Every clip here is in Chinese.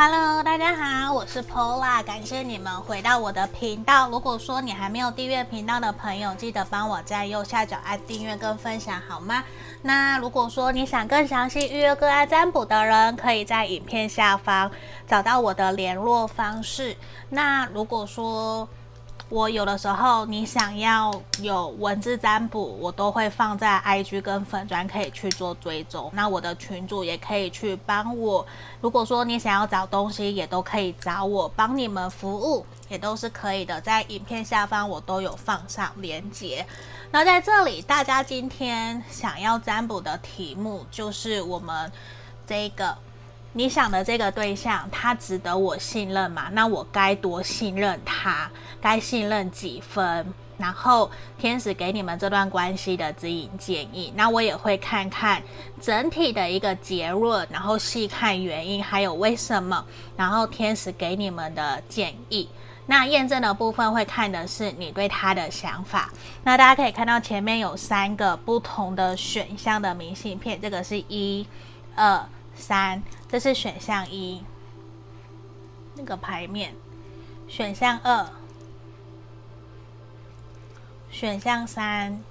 Hello，大家好，我是 Pola，感谢你们回到我的频道。如果说你还没有订阅频道的朋友，记得帮我在右下角按订阅跟分享，好吗？那如果说你想更详细预约个案占卜的人，可以在影片下方找到我的联络方式。那如果说我有的时候，你想要有文字占卜，我都会放在 IG 跟粉专，可以去做追踪。那我的群主也可以去帮我。如果说你想要找东西，也都可以找我帮你们服务，也都是可以的。在影片下方我都有放上链接。那在这里，大家今天想要占卜的题目就是我们这个。你想的这个对象，他值得我信任吗？那我该多信任他？该信任几分？然后天使给你们这段关系的指引建议，那我也会看看整体的一个结论，然后细看原因，还有为什么，然后天使给你们的建议。那验证的部分会看的是你对他的想法。那大家可以看到前面有三个不同的选项的明信片，这个是一、二。三，这是选项一，那个牌面。选项二，选项三，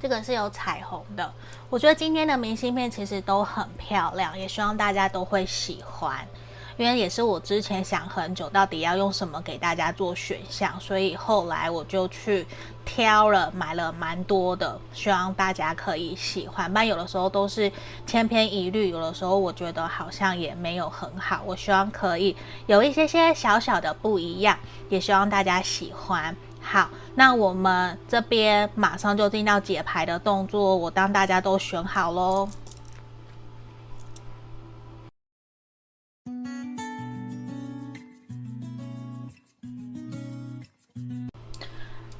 这个是有彩虹的。我觉得今天的明信片其实都很漂亮，也希望大家都会喜欢。因为也是我之前想很久，到底要用什么给大家做选项，所以后来我就去挑了，买了蛮多的，希望大家可以喜欢。但有的时候都是千篇一律，有的时候我觉得好像也没有很好。我希望可以有一些些小小的不一样，也希望大家喜欢。好，那我们这边马上就进到解牌的动作，我当大家都选好喽。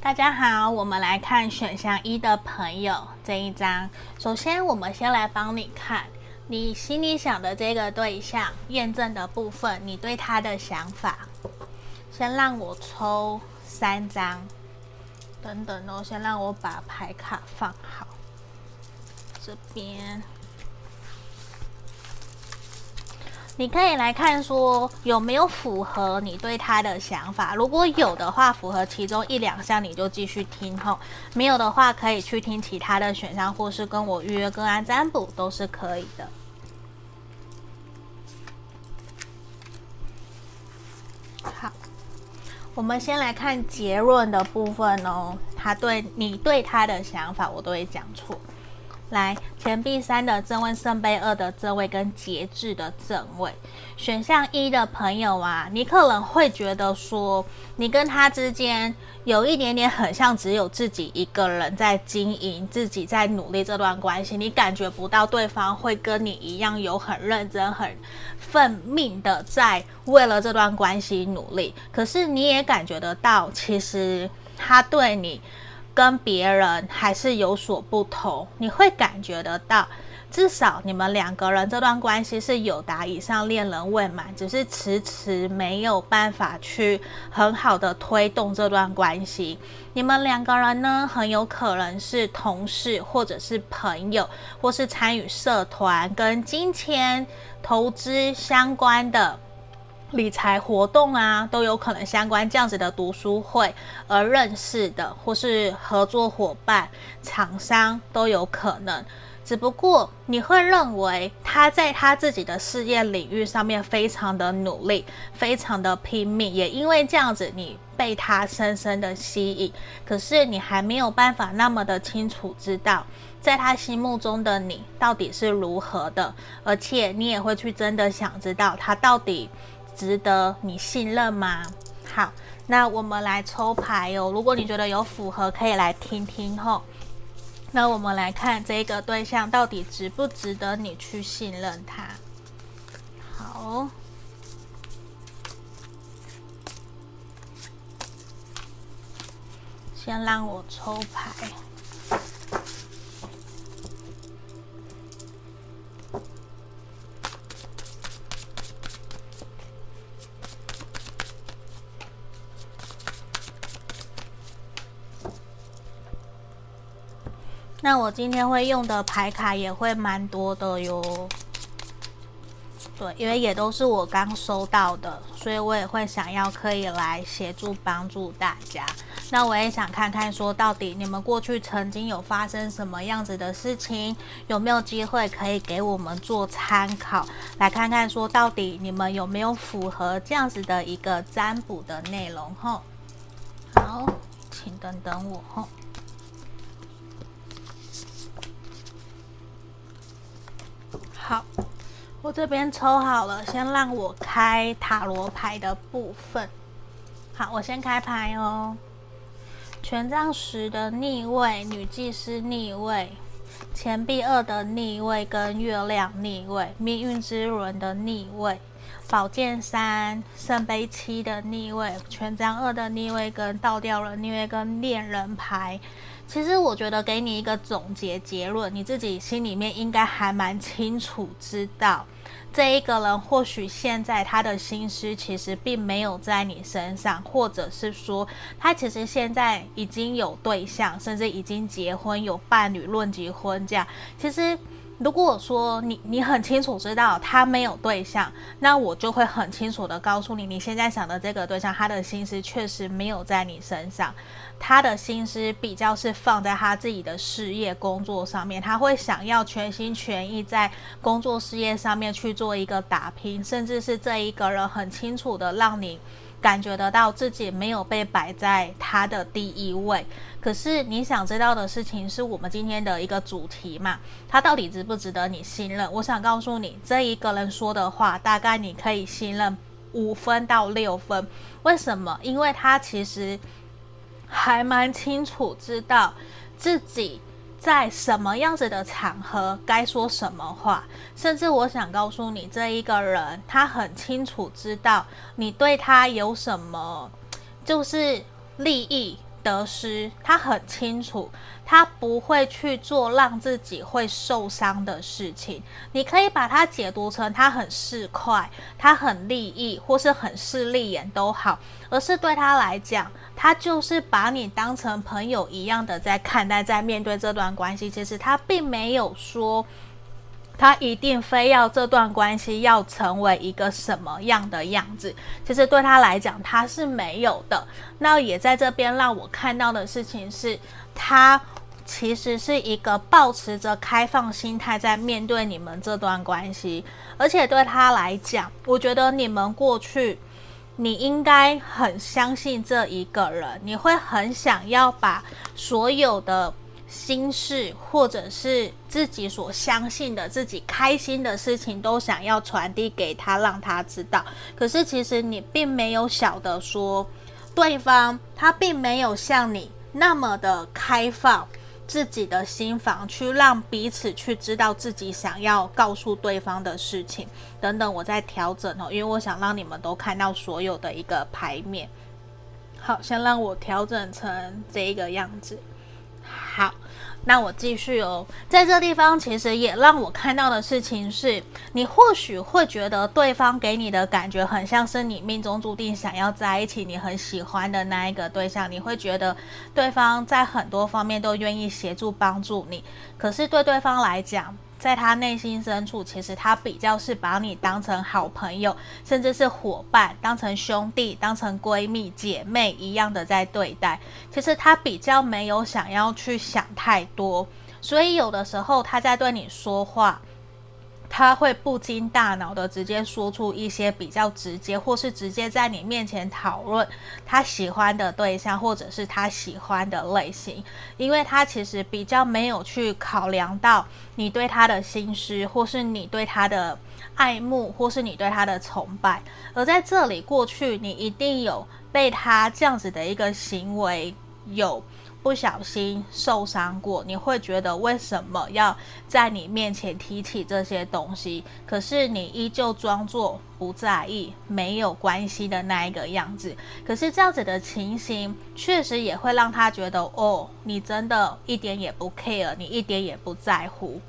大家好，我们来看选项一的朋友这一张。首先，我们先来帮你看你心里想的这个对象验证的部分，你对他的想法。先让我抽三张，等等哦，先让我把牌卡放好，这边。你可以来看说有没有符合你对他的想法，如果有的话，符合其中一两项你就继续听吼，没有的话可以去听其他的选项，或是跟我预约个案占卜都是可以的。好，我们先来看结论的部分哦，他对你对他的想法，我都会讲错。来，钱币三的正位、圣杯二的正位跟节制的正位，选项一的朋友啊，你可能会觉得说，你跟他之间有一点点很像，只有自己一个人在经营，自己在努力这段关系，你感觉不到对方会跟你一样有很认真、很奋命的在为了这段关系努力，可是你也感觉得到，其实他对你。跟别人还是有所不同，你会感觉得到，至少你们两个人这段关系是有达以上恋人未满，只是迟迟没有办法去很好的推动这段关系。你们两个人呢，很有可能是同事，或者是朋友，或是参与社团跟金钱投资相关的。理财活动啊，都有可能相关这样子的读书会而认识的，或是合作伙伴、厂商都有可能。只不过你会认为他在他自己的事业领域上面非常的努力，非常的拼命，也因为这样子你被他深深的吸引。可是你还没有办法那么的清楚知道，在他心目中的你到底是如何的，而且你也会去真的想知道他到底。值得你信任吗？好，那我们来抽牌哦。如果你觉得有符合，可以来听听吼。那我们来看这个对象到底值不值得你去信任他。好，先让我抽牌。那我今天会用的牌卡也会蛮多的哟。对，因为也都是我刚收到的，所以我也会想要可以来协助帮助大家。那我也想看看，说到底你们过去曾经有发生什么样子的事情，有没有机会可以给我们做参考，来看看说到底你们有没有符合这样子的一个占卜的内容？吼，好，请等等我吼。好，我这边抽好了，先让我开塔罗牌的部分。好，我先开牌哦。权杖十的逆位，女祭司逆位，钱币二的逆位跟月亮逆位，命运之轮的逆位，宝剑三，圣杯七的逆位，权杖二的逆位跟倒吊人逆位跟恋人牌。其实我觉得给你一个总结结论，你自己心里面应该还蛮清楚，知道这一个人或许现在他的心思其实并没有在你身上，或者是说他其实现在已经有对象，甚至已经结婚有伴侣，论结婚这样。其实如果说你你很清楚知道他没有对象，那我就会很清楚的告诉你，你现在想的这个对象，他的心思确实没有在你身上。他的心思比较是放在他自己的事业工作上面，他会想要全心全意在工作事业上面去做一个打拼，甚至是这一个人很清楚的让你感觉得到自己没有被摆在他的第一位。可是你想知道的事情是我们今天的一个主题嘛？他到底值不值得你信任？我想告诉你，这一个人说的话，大概你可以信任五分到六分。为什么？因为他其实。还蛮清楚知道自己在什么样子的场合该说什么话，甚至我想告诉你，这一个人他很清楚知道你对他有什么，就是利益得失，他很清楚，他不会去做让自己会受伤的事情。你可以把它解读成他很市侩，他很利益，或是很势利眼都好，而是对他来讲。他就是把你当成朋友一样的在看待，在面对这段关系。其实他并没有说，他一定非要这段关系要成为一个什么样的样子。其实对他来讲，他是没有的。那也在这边让我看到的事情是，他其实是一个抱持着开放心态在面对你们这段关系。而且对他来讲，我觉得你们过去。你应该很相信这一个人，你会很想要把所有的心事，或者是自己所相信的、自己开心的事情，都想要传递给他，让他知道。可是其实你并没有晓得说，对方他并没有像你那么的开放。自己的心房，去让彼此去知道自己想要告诉对方的事情等等，我在调整哦，因为我想让你们都看到所有的一个牌面。好，先让我调整成这个样子。好。那我继续哦，在这地方其实也让我看到的事情是，你或许会觉得对方给你的感觉很像是你命中注定想要在一起、你很喜欢的那一个对象，你会觉得对方在很多方面都愿意协助帮助你，可是对对方来讲，在他内心深处，其实他比较是把你当成好朋友，甚至是伙伴，当成兄弟，当成闺蜜、姐妹一样的在对待。其实他比较没有想要去想太多，所以有的时候他在对你说话。他会不经大脑的直接说出一些比较直接，或是直接在你面前讨论他喜欢的对象，或者是他喜欢的类型，因为他其实比较没有去考量到你对他的心思，或是你对他的爱慕，或是你对他的崇拜。而在这里，过去你一定有被他这样子的一个行为有。不小心受伤过，你会觉得为什么要在你面前提起这些东西？可是你依旧装作不在意、没有关系的那一个样子。可是这样子的情形，确实也会让他觉得，哦，你真的一点也不 care，你一点也不在乎。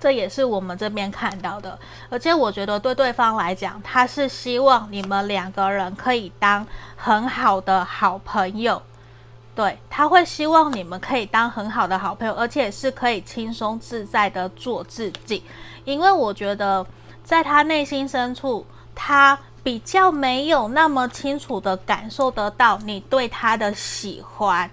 这也是我们这边看到的。而且我觉得对对方来讲，他是希望你们两个人可以当很好的好朋友。对，他会希望你们可以当很好的好朋友，而且是可以轻松自在的做自己。因为我觉得在他内心深处，他比较没有那么清楚的感受得到你对他的喜欢，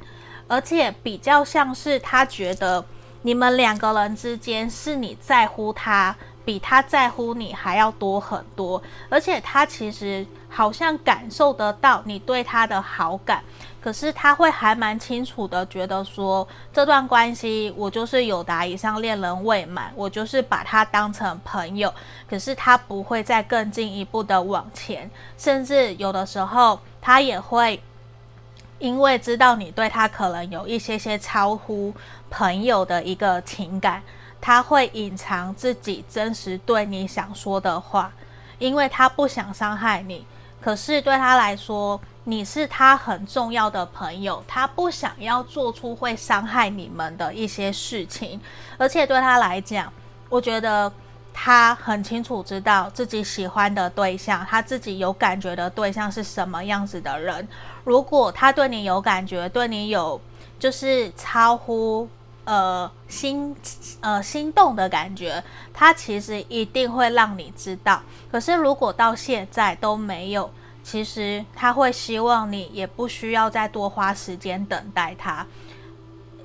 而且比较像是他觉得你们两个人之间是你在乎他，比他在乎你还要多很多，而且他其实好像感受得到你对他的好感。可是他会还蛮清楚的觉得说，这段关系我就是有达以上恋人未满，我就是把他当成朋友。可是他不会再更进一步的往前，甚至有的时候他也会因为知道你对他可能有一些些超乎朋友的一个情感，他会隐藏自己真实对你想说的话，因为他不想伤害你。可是对他来说，你是他很重要的朋友，他不想要做出会伤害你们的一些事情，而且对他来讲，我觉得他很清楚知道自己喜欢的对象，他自己有感觉的对象是什么样子的人。如果他对你有感觉，对你有就是超乎呃心呃心动的感觉，他其实一定会让你知道。可是如果到现在都没有。其实他会希望你也不需要再多花时间等待他，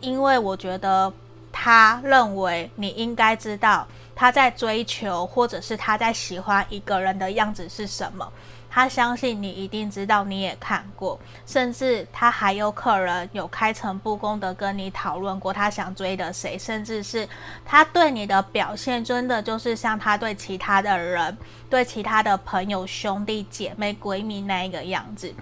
因为我觉得他认为你应该知道他在追求，或者是他在喜欢一个人的样子是什么。他相信你一定知道，你也看过，甚至他还有可能有开诚布公的跟你讨论过他想追的谁，甚至是他对你的表现真的就是像他对其他的人、对其他的朋友、兄弟姐妹、闺蜜那一个样子，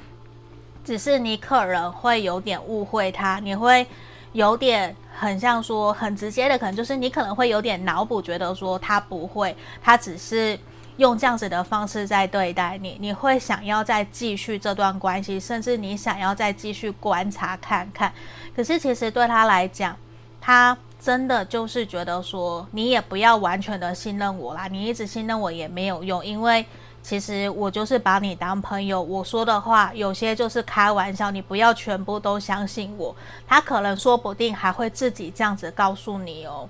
只是你可能会有点误会他，你会有点很像说很直接的，可能就是你可能会有点脑补，觉得说他不会，他只是。用这样子的方式在对待你，你会想要再继续这段关系，甚至你想要再继续观察看看。可是其实对他来讲，他真的就是觉得说，你也不要完全的信任我啦，你一直信任我也没有用，因为其实我就是把你当朋友，我说的话有些就是开玩笑，你不要全部都相信我。他可能说不定还会自己这样子告诉你哦。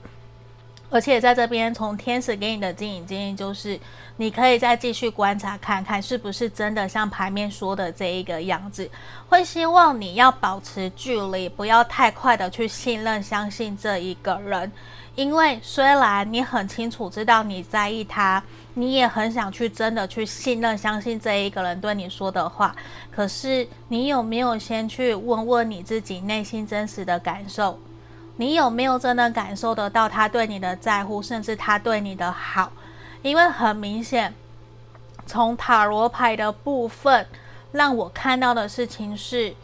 而且在这边，从天使给你的指引建议就是，你可以再继续观察看看，是不是真的像牌面说的这一个样子。会希望你要保持距离，不要太快的去信任、相信这一个人。因为虽然你很清楚知道你在意他，你也很想去真的去信任、相信这一个人对你说的话，可是你有没有先去问问你自己内心真实的感受？你有没有真的感受得到他对你的在乎，甚至他对你的好？因为很明显，从塔罗牌的部分让我看到的事情是，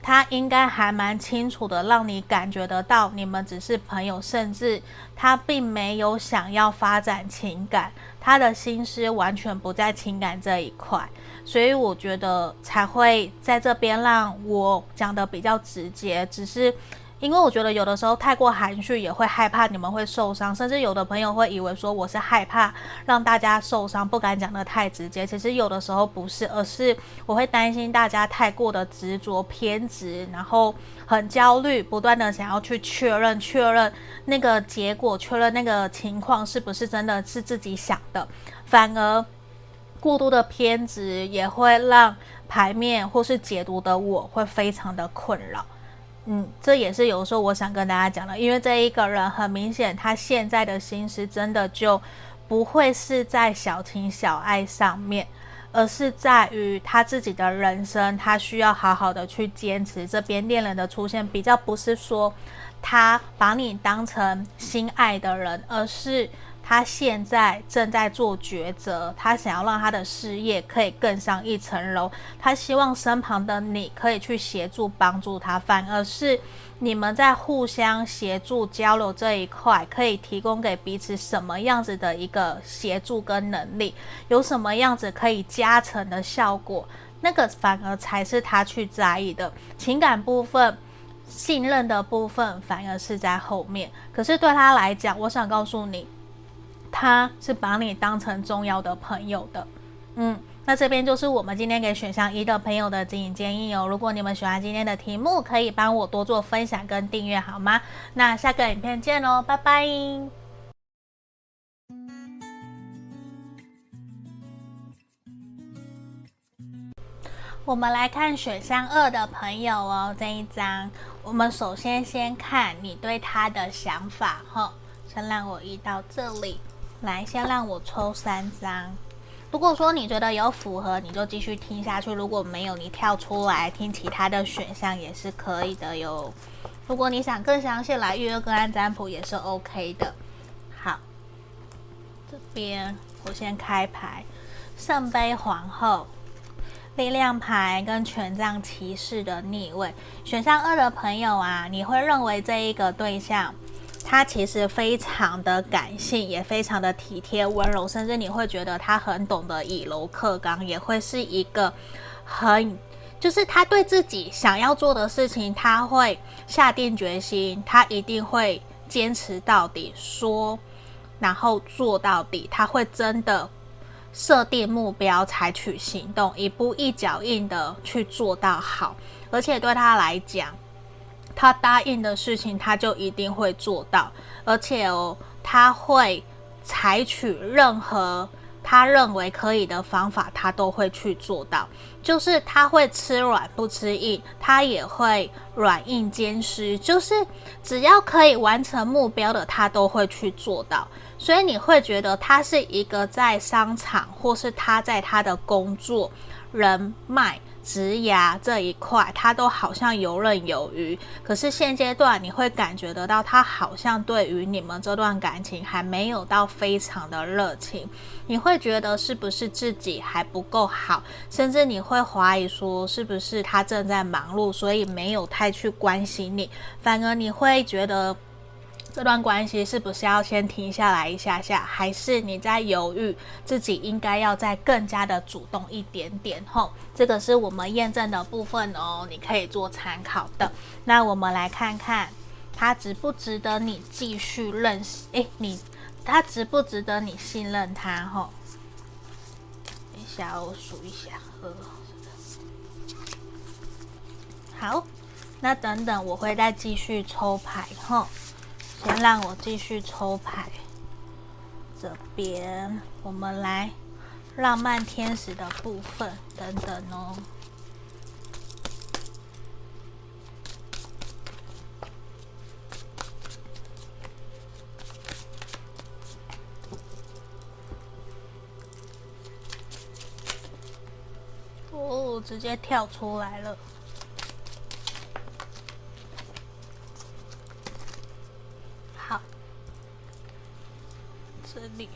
他应该还蛮清楚的，让你感觉得到你们只是朋友，甚至他并没有想要发展情感，他的心思完全不在情感这一块，所以我觉得才会在这边让我讲得比较直接，只是。因为我觉得有的时候太过含蓄也会害怕你们会受伤，甚至有的朋友会以为说我是害怕让大家受伤，不敢讲得太直接。其实有的时候不是，而是我会担心大家太过的执着偏执，然后很焦虑，不断的想要去确认确认那个结果，确认那个情况是不是真的是自己想的，反而过度的偏执也会让牌面或是解读的我会非常的困扰。嗯，这也是有时候我想跟大家讲的，因为这一个人很明显，他现在的心思真的就不会是在小情小爱上面，而是在于他自己的人生，他需要好好的去坚持。这边恋人的出现比较不是说他把你当成心爱的人，而是。他现在正在做抉择，他想要让他的事业可以更上一层楼，他希望身旁的你可以去协助帮助他，反而是你们在互相协助交流这一块，可以提供给彼此什么样子的一个协助跟能力，有什么样子可以加成的效果，那个反而才是他去在意的情感部分，信任的部分反而是在后面。可是对他来讲，我想告诉你。他是把你当成重要的朋友的。嗯，那这边就是我们今天给选项一的朋友的指引建议哦。如果你们喜欢今天的题目，可以帮我多做分享跟订阅好吗？那下个影片见喽，拜拜。我们来看选项二的朋友哦，这一张，我们首先先看你对他的想法哈。先让我移到这里。来，先让我抽三张。如果说你觉得有符合，你就继续听下去；如果没有，你跳出来听其他的选项也是可以的哟。如果你想更详细来预约个案占卜，也是 OK 的。好，这边我先开牌：圣杯皇后、力量牌跟权杖骑士的逆位。选项二的朋友啊，你会认为这一个对象。他其实非常的感性，也非常的体贴温柔，甚至你会觉得他很懂得以柔克刚，也会是一个很，就是他对自己想要做的事情，他会下定决心，他一定会坚持到底，说然后做到底，他会真的设定目标，采取行动，一步一脚印的去做到好，而且对他来讲。他答应的事情，他就一定会做到，而且哦，他会采取任何他认为可以的方法，他都会去做到。就是他会吃软不吃硬，他也会软硬兼施，就是只要可以完成目标的，他都会去做到。所以你会觉得他是一个在商场，或是他在他的工作人脉。职牙这一块，他都好像游刃有余。可是现阶段，你会感觉得到，他好像对于你们这段感情还没有到非常的热情。你会觉得是不是自己还不够好？甚至你会怀疑说，是不是他正在忙碌，所以没有太去关心你。反而你会觉得。这段关系是不是要先停下来一下下，还是你在犹豫自己应该要再更加的主动一点点？吼，这个是我们验证的部分哦，你可以做参考的。那我们来看看他值不值得你继续认识？诶，你他值不值得你信任他？吼，等一下我数一下，好，那等等我会再继续抽牌，吼。先让我继续抽牌。这边我们来浪漫天使的部分，等等哦。哦，直接跳出来了。这里，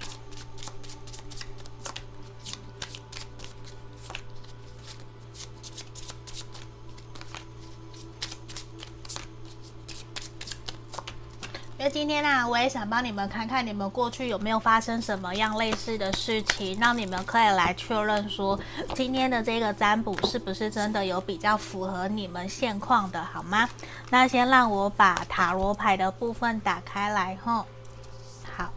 因为今天呢、啊，我也想帮你们看看你们过去有没有发生什么样类似的事情，让你们可以来确认说，今天的这个占卜是不是真的有比较符合你们现况的，好吗？那先让我把塔罗牌的部分打开来，吼。好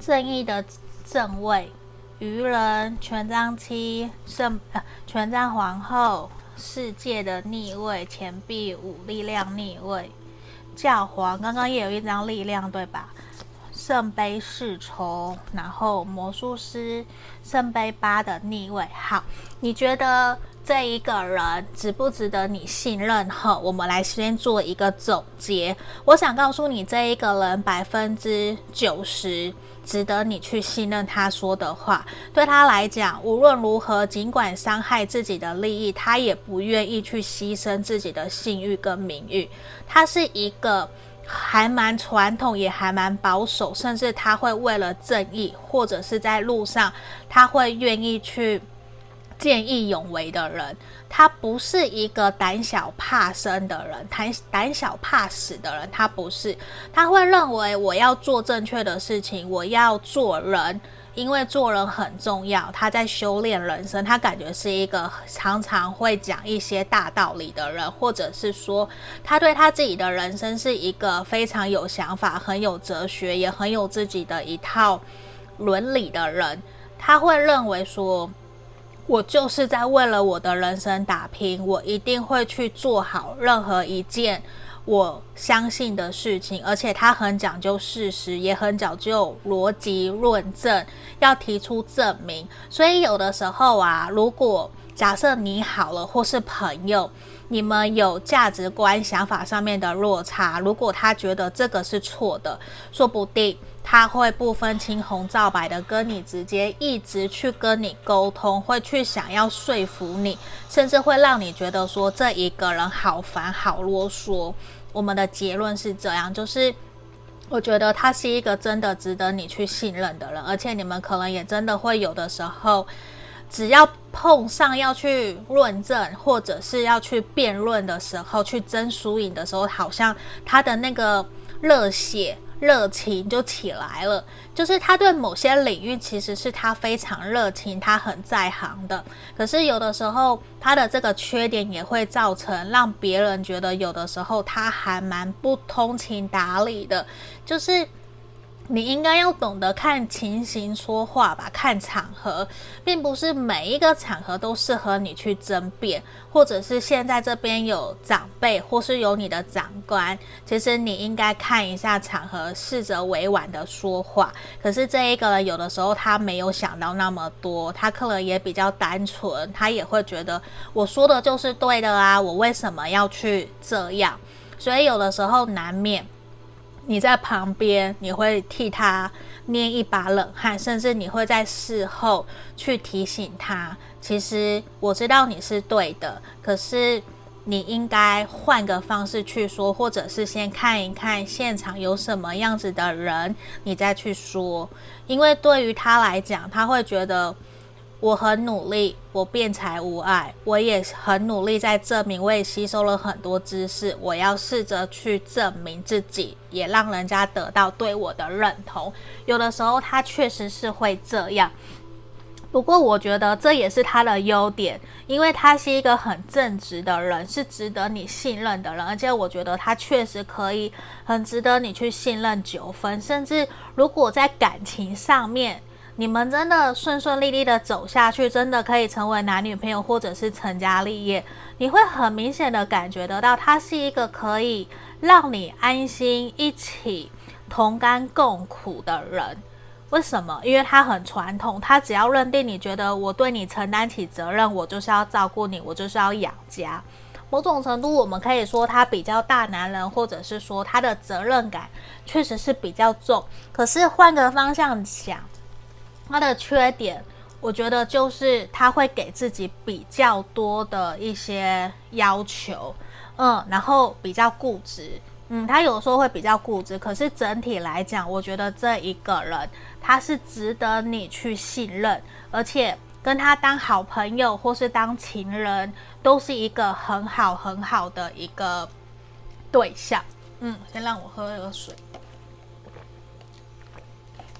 正义的正位，愚人、权杖七、圣呃权杖皇后、世界的逆位、钱币五、力量逆位、教皇。刚刚也有一张力量，对吧？圣杯侍从，然后魔术师，圣杯八的逆位。好，你觉得这一个人值不值得你信任？哈，我们来先做一个总结。我想告诉你，这一个人百分之九十。值得你去信任他说的话，对他来讲，无论如何，尽管伤害自己的利益，他也不愿意去牺牲自己的信誉跟名誉。他是一个还蛮传统，也还蛮保守，甚至他会为了正义，或者是在路上，他会愿意去见义勇为的人。他不是一个胆小怕生的人，胆胆小怕死的人，他不是。他会认为我要做正确的事情，我要做人，因为做人很重要。他在修炼人生，他感觉是一个常常会讲一些大道理的人，或者是说，他对他自己的人生是一个非常有想法、很有哲学，也很有自己的一套伦理的人。他会认为说。我就是在为了我的人生打拼，我一定会去做好任何一件我相信的事情，而且他很讲究事实，也很讲究逻辑论证，要提出证明。所以有的时候啊，如果假设你好了，或是朋友，你们有价值观、想法上面的落差，如果他觉得这个是错的，说不定他会不分青红皂白的跟你直接一直去跟你沟通，会去想要说服你，甚至会让你觉得说这一个人好烦、好啰嗦。我们的结论是这样，就是我觉得他是一个真的值得你去信任的人，而且你们可能也真的会有的时候。只要碰上要去论证，或者是要去辩论的时候，去争输赢的时候，好像他的那个热血热情就起来了。就是他对某些领域其实是他非常热情，他很在行的。可是有的时候，他的这个缺点也会造成让别人觉得有的时候他还蛮不通情达理的，就是。你应该要懂得看情形说话吧，看场合，并不是每一个场合都适合你去争辩，或者是现在这边有长辈，或是有你的长官，其实你应该看一下场合，试着委婉的说话。可是这一个人有的时候他没有想到那么多，他可能也比较单纯，他也会觉得我说的就是对的啊，我为什么要去这样？所以有的时候难免。你在旁边，你会替他捏一把冷汗，甚至你会在事后去提醒他。其实我知道你是对的，可是你应该换个方式去说，或者是先看一看现场有什么样子的人，你再去说。因为对于他来讲，他会觉得。我很努力，我辩才无碍，我也很努力在证明，我也吸收了很多知识，我要试着去证明自己，也让人家得到对我的认同。有的时候他确实是会这样，不过我觉得这也是他的优点，因为他是一个很正直的人，是值得你信任的人，而且我觉得他确实可以很值得你去信任九分，甚至如果在感情上面。你们真的顺顺利利的走下去，真的可以成为男女朋友，或者是成家立业。你会很明显的感觉得到，他是一个可以让你安心一起同甘共苦的人。为什么？因为他很传统，他只要认定你觉得我对你承担起责任，我就是要照顾你，我就是要养家。某种程度，我们可以说他比较大男人，或者是说他的责任感确实是比较重。可是换个方向想。他的缺点，我觉得就是他会给自己比较多的一些要求，嗯，然后比较固执，嗯，他有时候会比较固执。可是整体来讲，我觉得这一个人他是值得你去信任，而且跟他当好朋友或是当情人，都是一个很好很好的一个对象。嗯，先让我喝一个水，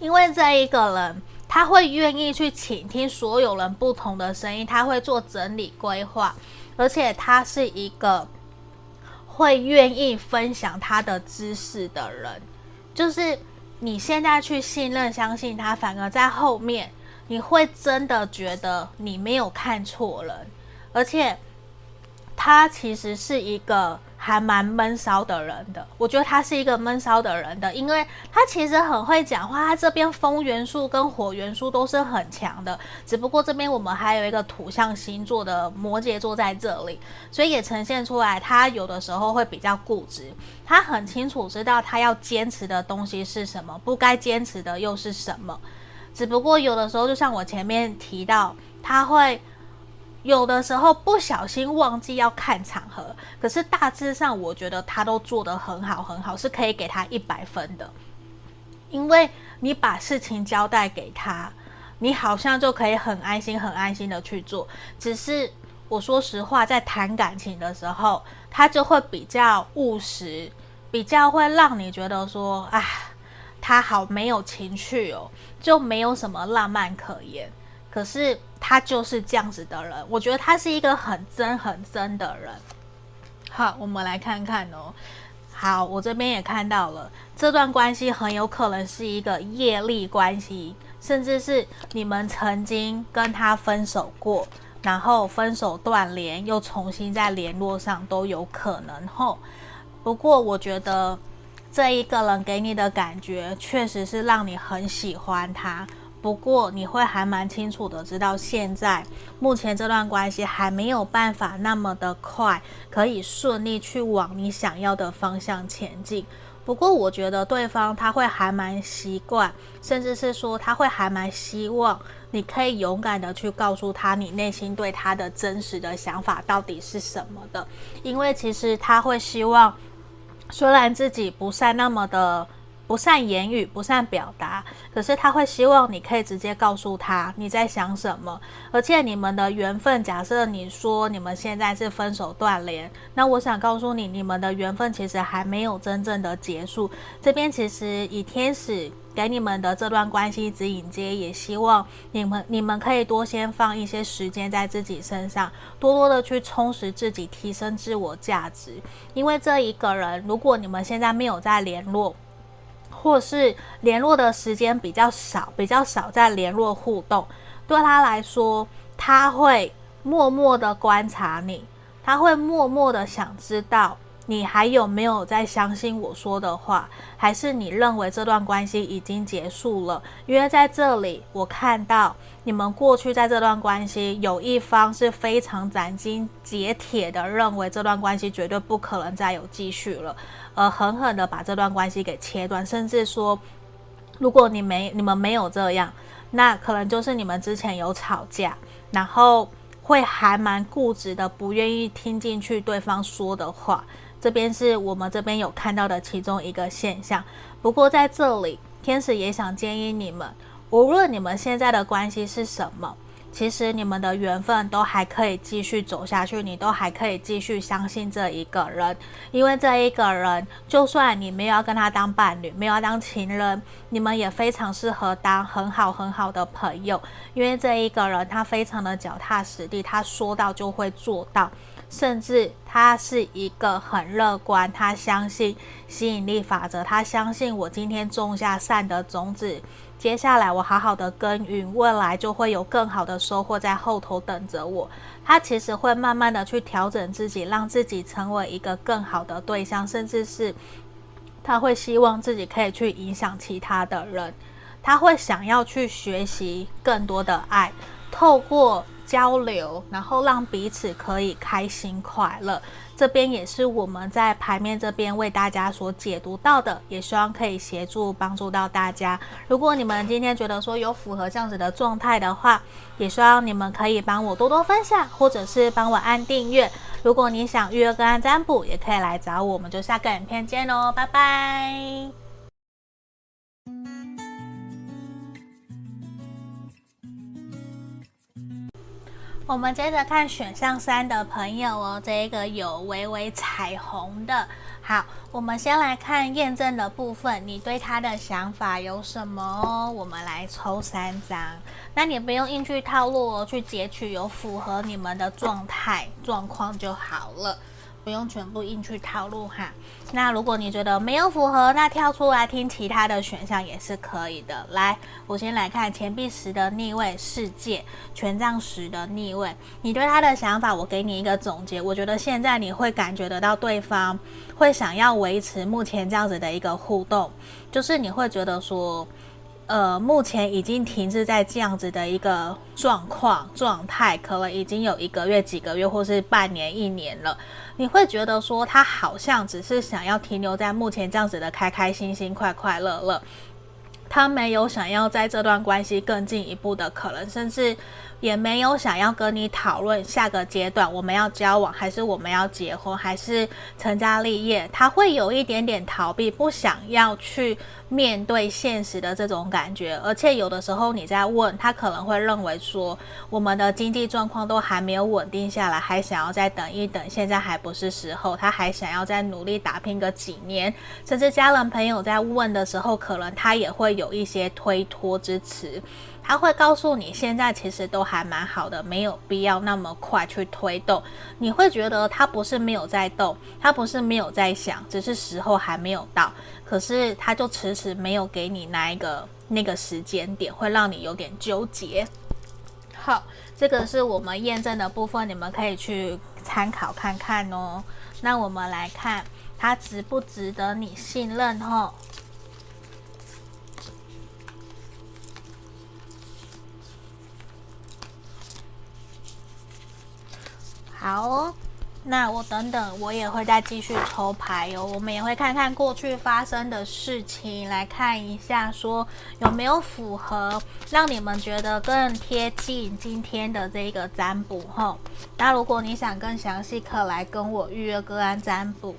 因为这一个人。他会愿意去倾听所有人不同的声音，他会做整理规划，而且他是一个会愿意分享他的知识的人。就是你现在去信任、相信他，反而在后面你会真的觉得你没有看错人，而且他其实是一个。还蛮闷骚的人的，我觉得他是一个闷骚的人的，因为他其实很会讲话。他这边风元素跟火元素都是很强的，只不过这边我们还有一个土象星座的摩羯座在这里，所以也呈现出来他有的时候会比较固执。他很清楚知道他要坚持的东西是什么，不该坚持的又是什么。只不过有的时候，就像我前面提到，他会。有的时候不小心忘记要看场合，可是大致上我觉得他都做得很好，很好，是可以给他一百分的。因为你把事情交代给他，你好像就可以很安心、很安心的去做。只是我说实话，在谈感情的时候，他就会比较务实，比较会让你觉得说，啊，他好没有情趣哦，就没有什么浪漫可言。可是。他就是这样子的人，我觉得他是一个很真很真的人。好，我们来看看哦。好，我这边也看到了，这段关系很有可能是一个业力关系，甚至是你们曾经跟他分手过，然后分手断联，又重新再联络上都有可能。吼，不过我觉得这一个人给你的感觉，确实是让你很喜欢他。不过你会还蛮清楚的知道，现在目前这段关系还没有办法那么的快，可以顺利去往你想要的方向前进。不过我觉得对方他会还蛮习惯，甚至是说他会还蛮希望你可以勇敢的去告诉他你内心对他的真实的想法到底是什么的，因为其实他会希望，虽然自己不善那么的。不善言语，不善表达，可是他会希望你可以直接告诉他你在想什么。而且你们的缘分，假设你说你们现在是分手断联，那我想告诉你，你们的缘分其实还没有真正的结束。这边其实以天使给你们的这段关系指引接，也希望你们你们可以多先放一些时间在自己身上，多多的去充实自己，提升自我价值。因为这一个人，如果你们现在没有在联络，或是联络的时间比较少，比较少在联络互动，对他来说，他会默默的观察你，他会默默的想知道你还有没有在相信我说的话，还是你认为这段关系已经结束了？因为在这里，我看到你们过去在这段关系有一方是非常斩钉截铁的认为这段关系绝对不可能再有继续了。而狠狠的把这段关系给切断，甚至说，如果你没你们没有这样，那可能就是你们之前有吵架，然后会还蛮固执的，不愿意听进去对方说的话。这边是我们这边有看到的其中一个现象。不过在这里，天使也想建议你们，无论你们现在的关系是什么。其实你们的缘分都还可以继续走下去，你都还可以继续相信这一个人，因为这一个人，就算你没有要跟他当伴侣，没有要当情人，你们也非常适合当很好很好的朋友，因为这一个人他非常的脚踏实地，他说到就会做到，甚至他是一个很乐观，他相信吸引力法则，他相信我今天种下善的种子。接下来我好好的耕耘，未来就会有更好的收获在后头等着我。他其实会慢慢的去调整自己，让自己成为一个更好的对象，甚至是他会希望自己可以去影响其他的人。他会想要去学习更多的爱，透过交流，然后让彼此可以开心快乐。这边也是我们在牌面这边为大家所解读到的，也希望可以协助帮助到大家。如果你们今天觉得说有符合这样子的状态的话，也希望你们可以帮我多多分享，或者是帮我按订阅。如果你想预约个案占卜，也可以来找我。我们就下个影片见喽，拜拜。我们接着看选项三的朋友哦，这一个有微微彩虹的。好，我们先来看验证的部分，你对他的想法有什么？我们来抽三张，那你不用硬去套路哦，去截取有符合你们的状态状况就好了。不用全部硬去套路哈。那如果你觉得没有符合，那跳出来听其他的选项也是可以的。来，我先来看钱币十的逆位，世界权杖十的逆位。你对他的想法，我给你一个总结。我觉得现在你会感觉得到对方会想要维持目前这样子的一个互动，就是你会觉得说。呃，目前已经停滞在这样子的一个状况状态，可能已经有一个月、几个月，或是半年、一年了。你会觉得说，他好像只是想要停留在目前这样子的开开心心、快快乐乐，他没有想要在这段关系更进一步的可能，甚至。也没有想要跟你讨论下个阶段我们要交往还是我们要结婚还是成家立业，他会有一点点逃避，不想要去面对现实的这种感觉。而且有的时候你在问他，可能会认为说我们的经济状况都还没有稳定下来，还想要再等一等，现在还不是时候，他还想要再努力打拼个几年。甚至家人朋友在问的时候，可能他也会有一些推脱之词。他会告诉你，现在其实都还蛮好的，没有必要那么快去推动。你会觉得他不是没有在动，他不是没有在想，只是时候还没有到。可是他就迟迟没有给你那一个那个时间点会让你有点纠结。好这个是我们验证的部分你们可以去参考看看哦。那我们来看它值不值得你信任吼好哦。那我等等，我也会再继续抽牌哦。我们也会看看过去发生的事情，来看一下说有没有符合，让你们觉得更贴近今天的这个占卜哈。那如果你想更详细，可来跟我预约个案占卜。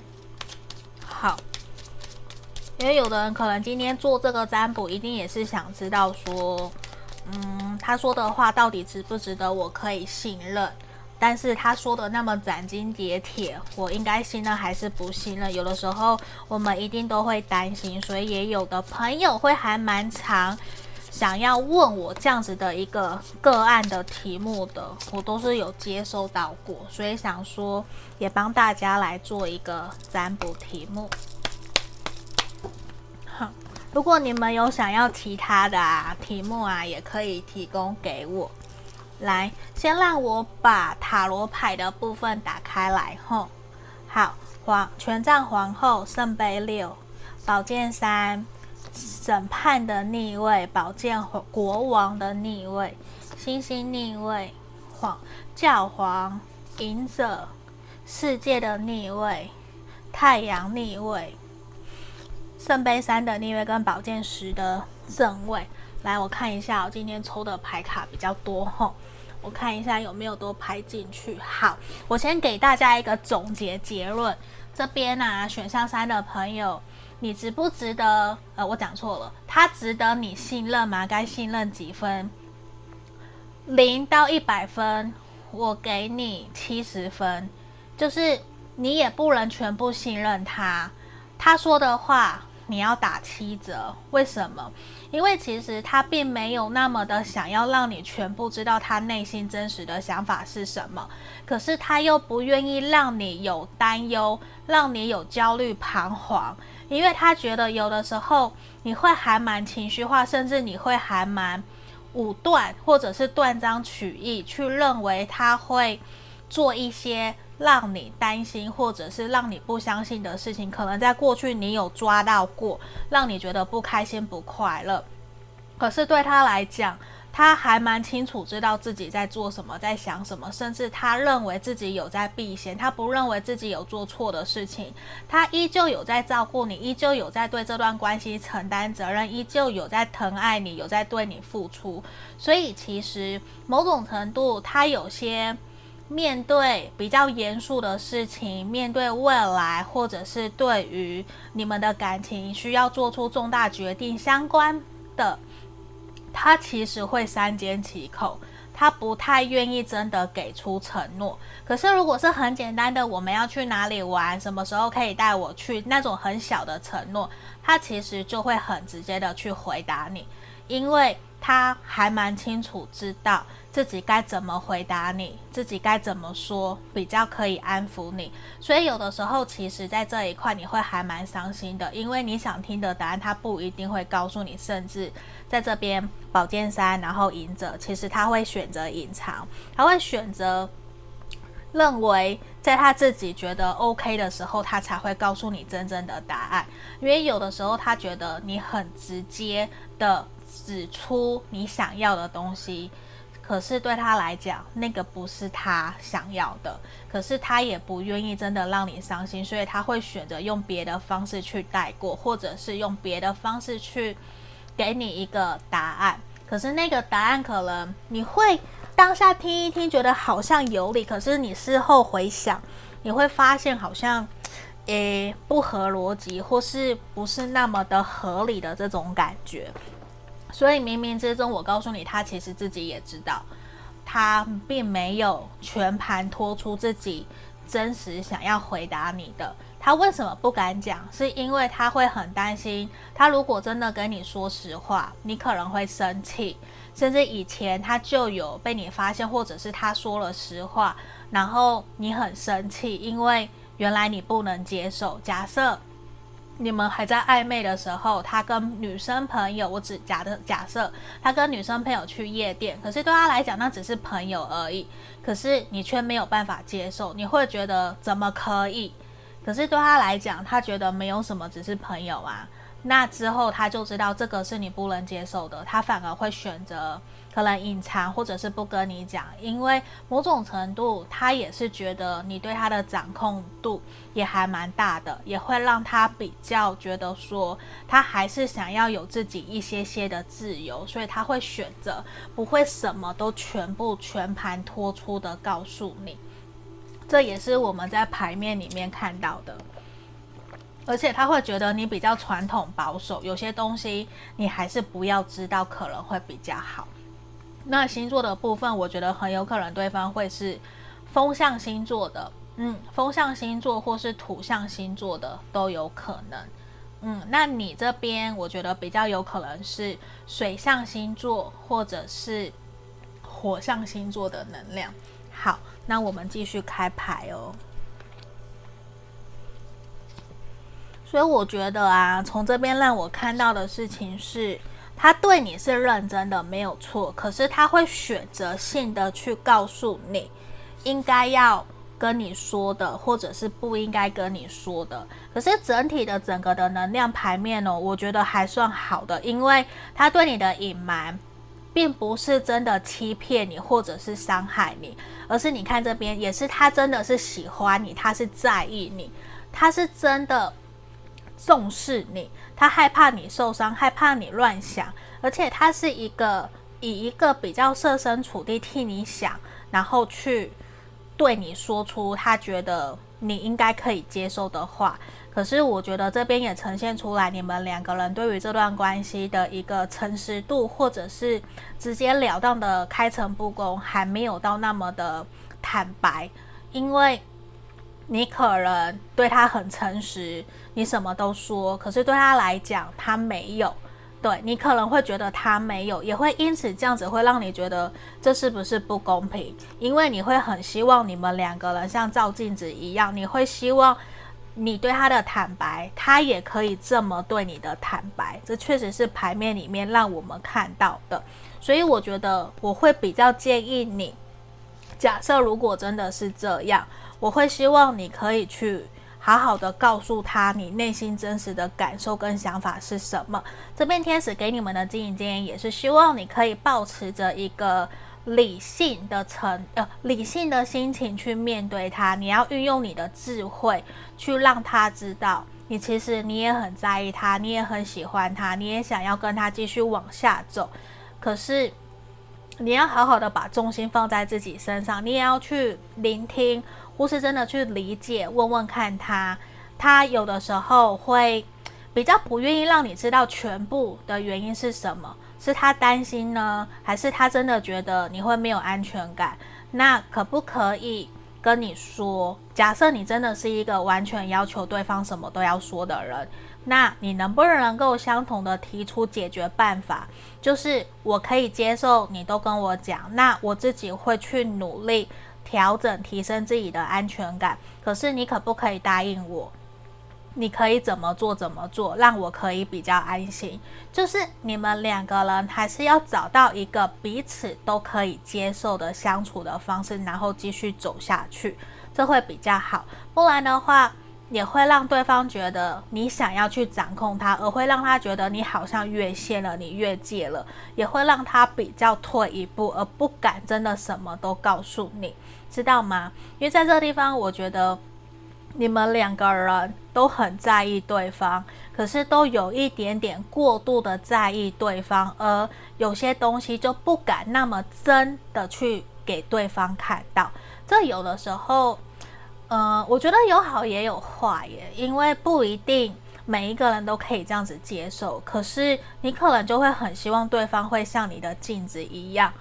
好，因为有的人可能今天做这个占卜，一定也是想知道说，嗯，他说的话到底值不值得我可以信任。但是他说的那么斩钉截铁，我应该信任还是不信任？有的时候我们一定都会担心，所以也有的朋友会还蛮常想要问我这样子的一个个案的题目的，我都是有接收到过，所以想说也帮大家来做一个占卜题目。好，如果你们有想要其他的啊题目啊，也可以提供给我。来，先让我把塔罗牌的部分打开来。吼，好，皇权杖皇后，圣杯六，宝剑三，审判的逆位，宝剑国王的逆位，星星逆位，皇教皇，隐者，世界的逆位，太阳逆位，圣杯三的逆位跟宝剑十的正位。来，我看一下，我今天抽的牌卡比较多。吼。我看一下有没有都拍进去。好，我先给大家一个总结结论。这边呢、啊，选项三的朋友，你值不值得？呃，我讲错了，他值得你信任吗？该信任几分？零到一百分，我给你七十分。就是你也不能全部信任他，他说的话你要打七折。为什么？因为其实他并没有那么的想要让你全部知道他内心真实的想法是什么，可是他又不愿意让你有担忧，让你有焦虑彷徨，因为他觉得有的时候你会还蛮情绪化，甚至你会还蛮武断，或者是断章取义，去认为他会做一些。让你担心，或者是让你不相信的事情，可能在过去你有抓到过，让你觉得不开心、不快乐。可是对他来讲，他还蛮清楚知道自己在做什么，在想什么，甚至他认为自己有在避嫌，他不认为自己有做错的事情，他依旧有在照顾你，依旧有在对这段关系承担责任，依旧有在疼爱你，有在对你付出。所以其实某种程度，他有些。面对比较严肃的事情，面对未来，或者是对于你们的感情需要做出重大决定相关的，他其实会三缄其口，他不太愿意真的给出承诺。可是如果是很简单的，我们要去哪里玩，什么时候可以带我去，那种很小的承诺，他其实就会很直接的去回答你，因为他还蛮清楚知道。自己该怎么回答你，自己该怎么说比较可以安抚你。所以有的时候，其实，在这一块你会还蛮伤心的，因为你想听的答案，他不一定会告诉你。甚至在这边，宝剑三，然后隐者，其实他会选择隐藏，他会选择认为在他自己觉得 OK 的时候，他才会告诉你真正的答案。因为有的时候，他觉得你很直接的指出你想要的东西。可是对他来讲，那个不是他想要的。可是他也不愿意真的让你伤心，所以他会选择用别的方式去带过，或者是用别的方式去给你一个答案。可是那个答案可能你会当下听一听，觉得好像有理，可是你事后回想，你会发现好像诶不合逻辑，或是不是那么的合理的这种感觉。所以冥冥之中，我告诉你，他其实自己也知道，他并没有全盘托出自己真实想要回答你的。他为什么不敢讲？是因为他会很担心，他如果真的跟你说实话，你可能会生气，甚至以前他就有被你发现，或者是他说了实话，然后你很生气，因为原来你不能接受。假设。你们还在暧昧的时候，他跟女生朋友，我只假的假设他跟女生朋友去夜店，可是对他来讲那只是朋友而已，可是你却没有办法接受，你会觉得怎么可以？可是对他来讲，他觉得没有什么，只是朋友啊。那之后他就知道这个是你不能接受的，他反而会选择可能隐藏或者是不跟你讲，因为某种程度他也是觉得你对他的掌控度也还蛮大的，也会让他比较觉得说他还是想要有自己一些些的自由，所以他会选择不会什么都全部全盘托出的告诉你，这也是我们在牌面里面看到的。而且他会觉得你比较传统保守，有些东西你还是不要知道，可能会比较好。那星座的部分，我觉得很有可能对方会是风象星座的，嗯，风象星座或是土象星座的都有可能。嗯，那你这边我觉得比较有可能是水象星座或者是火象星座的能量。好，那我们继续开牌哦。所以我觉得啊，从这边让我看到的事情是，他对你是认真的，没有错。可是他会选择性的去告诉你，应该要跟你说的，或者是不应该跟你说的。可是整体的整个的能量牌面呢，我觉得还算好的，因为他对你的隐瞒，并不是真的欺骗你，或者是伤害你，而是你看这边，也是他真的是喜欢你，他是在意你，他是真的。重视你，他害怕你受伤，害怕你乱想，而且他是一个以一个比较设身处地替你想，然后去对你说出他觉得你应该可以接受的话。可是我觉得这边也呈现出来，你们两个人对于这段关系的一个诚实度，或者是直截了当的开诚布公，还没有到那么的坦白，因为。你可能对他很诚实，你什么都说，可是对他来讲，他没有。对，你可能会觉得他没有，也会因此这样子会让你觉得这是不是不公平？因为你会很希望你们两个人像照镜子一样，你会希望你对他的坦白，他也可以这么对你的坦白。这确实是牌面里面让我们看到的，所以我觉得我会比较建议你，假设如果真的是这样。我会希望你可以去好好的告诉他你内心真实的感受跟想法是什么。这边天使给你们的经营建议也是希望你可以保持着一个理性的层呃理性的心情去面对他。你要运用你的智慧去让他知道，你其实你也很在意他，你也很喜欢他，你也想要跟他继续往下走。可是你要好好的把重心放在自己身上，你也要去聆听。或是真的去理解，问问看他，他有的时候会比较不愿意让你知道全部的原因是什么，是他担心呢，还是他真的觉得你会没有安全感？那可不可以跟你说？假设你真的是一个完全要求对方什么都要说的人，那你能不能够相同的提出解决办法？就是我可以接受你都跟我讲，那我自己会去努力。调整、提升自己的安全感，可是你可不可以答应我？你可以怎么做？怎么做，让我可以比较安心？就是你们两个人还是要找到一个彼此都可以接受的相处的方式，然后继续走下去，这会比较好。不然的话，也会让对方觉得你想要去掌控他，而会让他觉得你好像越线了，你越界了，也会让他比较退一步，而不敢真的什么都告诉你。知道吗？因为在这个地方，我觉得你们两个人都很在意对方，可是都有一点点过度的在意对方，而有些东西就不敢那么真的去给对方看到。这有的时候，呃，我觉得有好也有坏耶，因为不一定每一个人都可以这样子接受。可是你可能就会很希望对方会像你的镜子一样，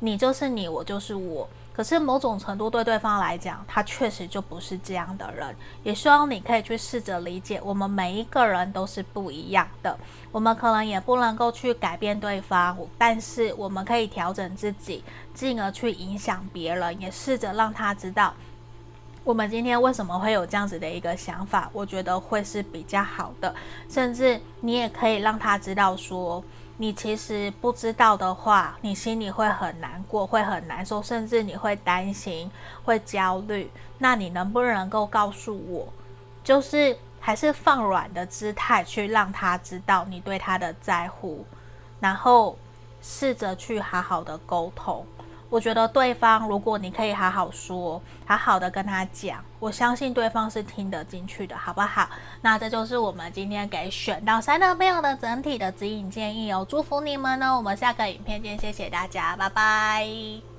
你就是你，我就是我。可是某种程度对对方来讲，他确实就不是这样的人。也希望你可以去试着理解，我们每一个人都是不一样的。我们可能也不能够去改变对方，但是我们可以调整自己，进而去影响别人，也试着让他知道，我们今天为什么会有这样子的一个想法。我觉得会是比较好的，甚至你也可以让他知道说。你其实不知道的话，你心里会很难过，会很难受，甚至你会担心，会焦虑。那你能不能够告诉我，就是还是放软的姿态去让他知道你对他的在乎，然后试着去好好的沟通。我觉得对方，如果你可以好好说，好好的跟他讲，我相信对方是听得进去的，好不好？那这就是我们今天给选到三的朋友的整体的指引建议哦。祝福你们呢，我们下个影片见，谢谢大家，拜拜。